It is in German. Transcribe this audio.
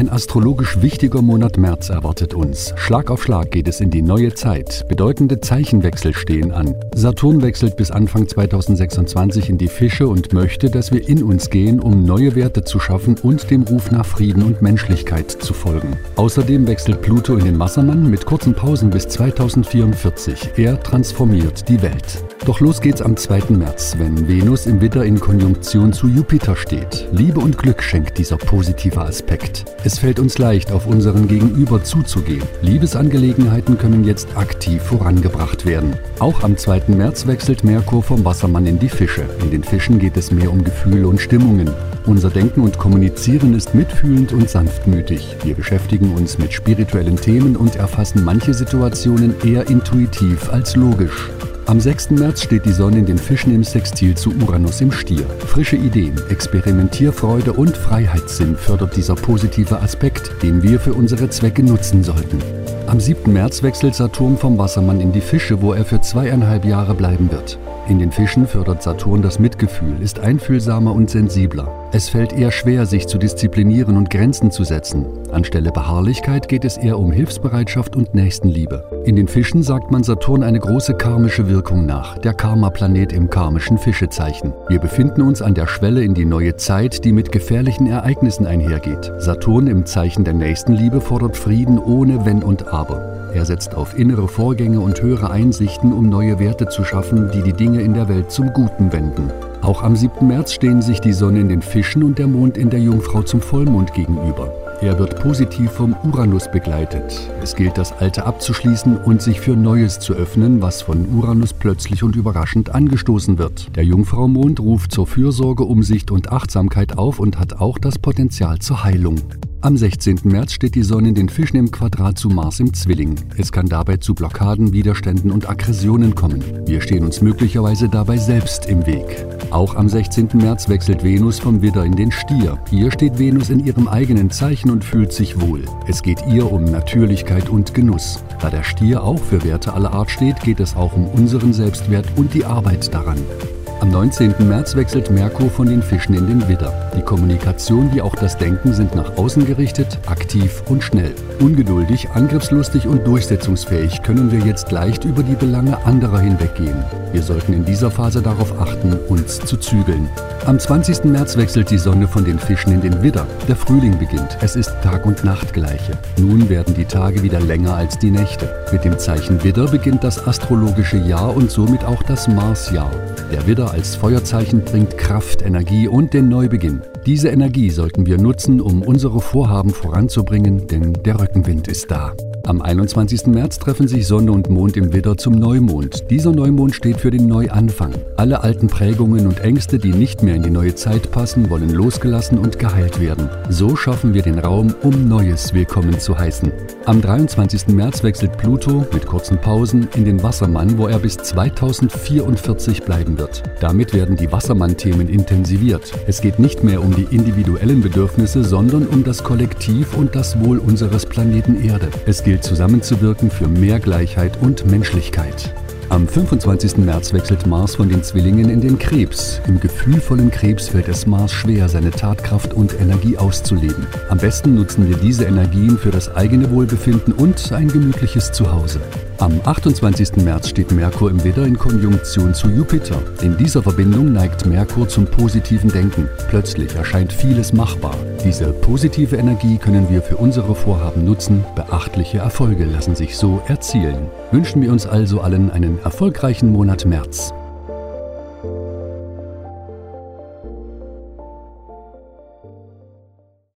Ein astrologisch wichtiger Monat März erwartet uns. Schlag auf Schlag geht es in die neue Zeit. Bedeutende Zeichenwechsel stehen an. Saturn wechselt bis Anfang 2026 in die Fische und möchte, dass wir in uns gehen, um neue Werte zu schaffen und dem Ruf nach Frieden und Menschlichkeit zu folgen. Außerdem wechselt Pluto in den Wassermann mit kurzen Pausen bis 2044. Er transformiert die Welt. Doch los geht's am 2. März, wenn Venus im Widder in Konjunktion zu Jupiter steht. Liebe und Glück schenkt dieser positive Aspekt. Fällt uns leicht, auf unseren Gegenüber zuzugehen. Liebesangelegenheiten können jetzt aktiv vorangebracht werden. Auch am 2. März wechselt Merkur vom Wassermann in die Fische. In den Fischen geht es mehr um Gefühle und Stimmungen. Unser Denken und Kommunizieren ist mitfühlend und sanftmütig. Wir beschäftigen uns mit spirituellen Themen und erfassen manche Situationen eher intuitiv als logisch. Am 6. März steht die Sonne in den Fischen im Sextil zu Uranus im Stier. Frische Ideen, Experimentierfreude und Freiheitssinn fördert dieser positive Aspekt, den wir für unsere Zwecke nutzen sollten. Am 7. März wechselt Saturn vom Wassermann in die Fische, wo er für zweieinhalb Jahre bleiben wird. In den Fischen fördert Saturn das Mitgefühl, ist einfühlsamer und sensibler. Es fällt eher schwer, sich zu disziplinieren und Grenzen zu setzen. Anstelle Beharrlichkeit geht es eher um Hilfsbereitschaft und Nächstenliebe. In den Fischen sagt man Saturn eine große karmische Wirkung nach, der Karma-Planet im karmischen Fischezeichen. Wir befinden uns an der Schwelle in die neue Zeit, die mit gefährlichen Ereignissen einhergeht. Saturn im Zeichen der Nächstenliebe fordert Frieden ohne Wenn und Aber. Er setzt auf innere Vorgänge und höhere Einsichten, um neue Werte zu schaffen, die die Dinge in der Welt zum Guten wenden. Auch am 7. März stehen sich die Sonne in den Fischen und der Mond in der Jungfrau zum Vollmond gegenüber. Er wird positiv vom Uranus begleitet. Es gilt, das Alte abzuschließen und sich für Neues zu öffnen, was von Uranus plötzlich und überraschend angestoßen wird. Der Jungfrau-Mond ruft zur Fürsorge, Umsicht und Achtsamkeit auf und hat auch das Potenzial zur Heilung. Am 16. März steht die Sonne in den Fischen im Quadrat zu Mars im Zwilling. Es kann dabei zu Blockaden, Widerständen und Aggressionen kommen. Wir stehen uns möglicherweise dabei selbst im Weg. Auch am 16. März wechselt Venus vom Widder in den Stier. Hier steht Venus in ihrem eigenen Zeichen und fühlt sich wohl. Es geht ihr um Natürlichkeit und Genuss. Da der Stier auch für Werte aller Art steht, geht es auch um unseren Selbstwert und die Arbeit daran. Am 19. März wechselt Merkur von den Fischen in den Widder. Die Kommunikation wie auch das Denken sind nach außen gerichtet, aktiv und schnell. Ungeduldig, angriffslustig und durchsetzungsfähig können wir jetzt leicht über die Belange anderer hinweggehen. Wir sollten in dieser Phase darauf achten, uns zu zügeln. Am 20. März wechselt die Sonne von den Fischen in den Widder. Der Frühling beginnt. Es ist Tag und Nacht gleiche. Nun werden die Tage wieder länger als die Nächte. Mit dem Zeichen Widder beginnt das astrologische Jahr und somit auch das Marsjahr. Der Widder als Feuerzeichen bringt Kraft, Energie und den Neubeginn. Diese Energie sollten wir nutzen, um unsere Vorhaben voranzubringen, denn der Rückenwind ist da. Am 21. März treffen sich Sonne und Mond im Widder zum Neumond. Dieser Neumond steht für den Neuanfang. Alle alten Prägungen und Ängste, die nicht mehr in die neue Zeit passen, wollen losgelassen und geheilt werden. So schaffen wir den Raum, um Neues willkommen zu heißen. Am 23. März wechselt Pluto mit kurzen Pausen in den Wassermann, wo er bis 2044 bleiben wird. Damit werden die Wassermann-Themen intensiviert. Es geht nicht mehr um die individuellen Bedürfnisse, sondern um das Kollektiv und das Wohl unseres Planeten Erde. Es gilt zusammenzuwirken für mehr Gleichheit und Menschlichkeit. Am 25. März wechselt Mars von den Zwillingen in den Krebs. Im gefühlvollen Krebs fällt es Mars schwer, seine Tatkraft und Energie auszuleben. Am besten nutzen wir diese Energien für das eigene Wohlbefinden und ein gemütliches Zuhause. Am 28. März steht Merkur im Widder in Konjunktion zu Jupiter. In dieser Verbindung neigt Merkur zum positiven Denken. Plötzlich erscheint vieles machbar. Diese positive Energie können wir für unsere Vorhaben nutzen. Beachtliche Erfolge lassen sich so erzielen. Wünschen wir uns also allen einen erfolgreichen Monat März.